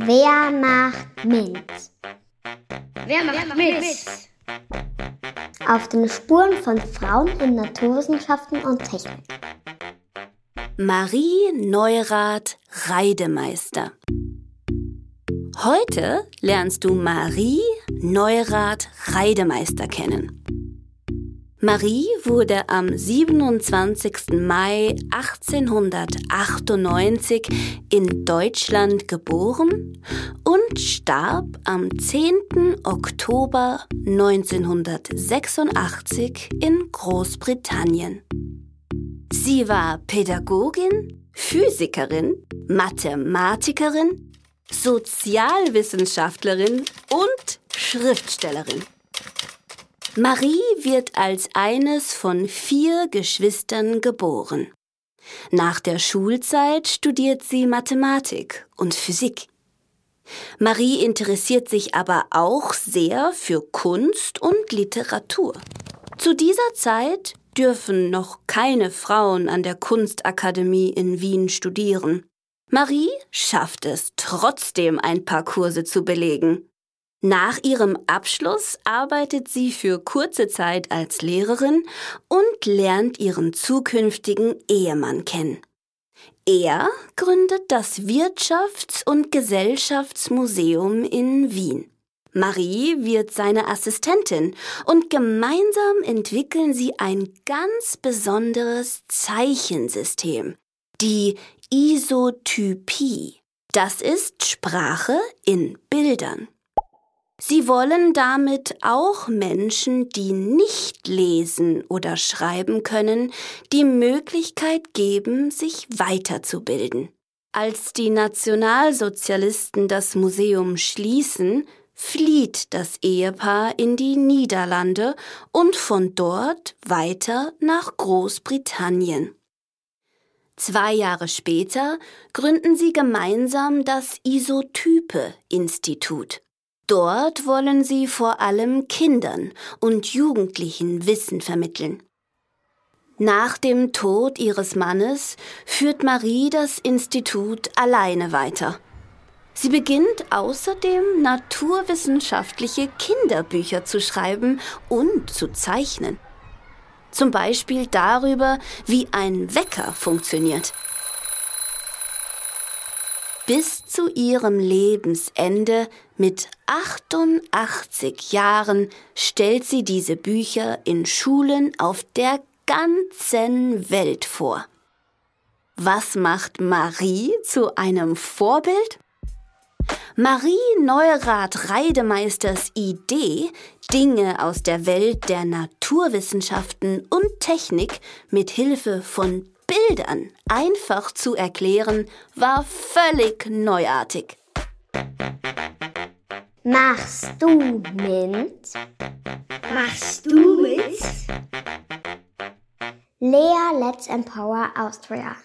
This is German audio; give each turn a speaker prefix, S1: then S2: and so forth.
S1: Wer macht mit?
S2: Wer macht mit?
S1: Auf den Spuren von Frauen in Naturwissenschaften und Technik.
S3: Marie Neurath Reidemeister. Heute lernst du Marie Neurath Reidemeister kennen. Marie wurde am 27. Mai 1898 in Deutschland geboren und starb am 10. Oktober 1986 in Großbritannien. Sie war Pädagogin, Physikerin, Mathematikerin, Sozialwissenschaftlerin und Schriftstellerin. Marie wird als eines von vier Geschwistern geboren. Nach der Schulzeit studiert sie Mathematik und Physik. Marie interessiert sich aber auch sehr für Kunst und Literatur. Zu dieser Zeit dürfen noch keine Frauen an der Kunstakademie in Wien studieren. Marie schafft es trotzdem ein paar Kurse zu belegen. Nach ihrem Abschluss arbeitet sie für kurze Zeit als Lehrerin und lernt ihren zukünftigen Ehemann kennen. Er gründet das Wirtschafts- und Gesellschaftsmuseum in Wien. Marie wird seine Assistentin und gemeinsam entwickeln sie ein ganz besonderes Zeichensystem, die Isotypie. Das ist Sprache in Bildern. Sie wollen damit auch Menschen, die nicht lesen oder schreiben können, die Möglichkeit geben, sich weiterzubilden. Als die Nationalsozialisten das Museum schließen, flieht das Ehepaar in die Niederlande und von dort weiter nach Großbritannien. Zwei Jahre später gründen sie gemeinsam das Isotype Institut. Dort wollen sie vor allem Kindern und Jugendlichen Wissen vermitteln. Nach dem Tod ihres Mannes führt Marie das Institut alleine weiter. Sie beginnt außerdem naturwissenschaftliche Kinderbücher zu schreiben und zu zeichnen. Zum Beispiel darüber, wie ein Wecker funktioniert. Bis zu ihrem Lebensende mit 88 Jahren stellt sie diese Bücher in Schulen auf der ganzen Welt vor. Was macht Marie zu einem Vorbild? Marie Neurath Reidemeisters Idee, Dinge aus der Welt der Naturwissenschaften und Technik mit Hilfe von Bildern einfach zu erklären, war völlig neuartig.
S1: Machst du mit?
S2: Machst du mit?
S1: Lea Let's Empower Austria.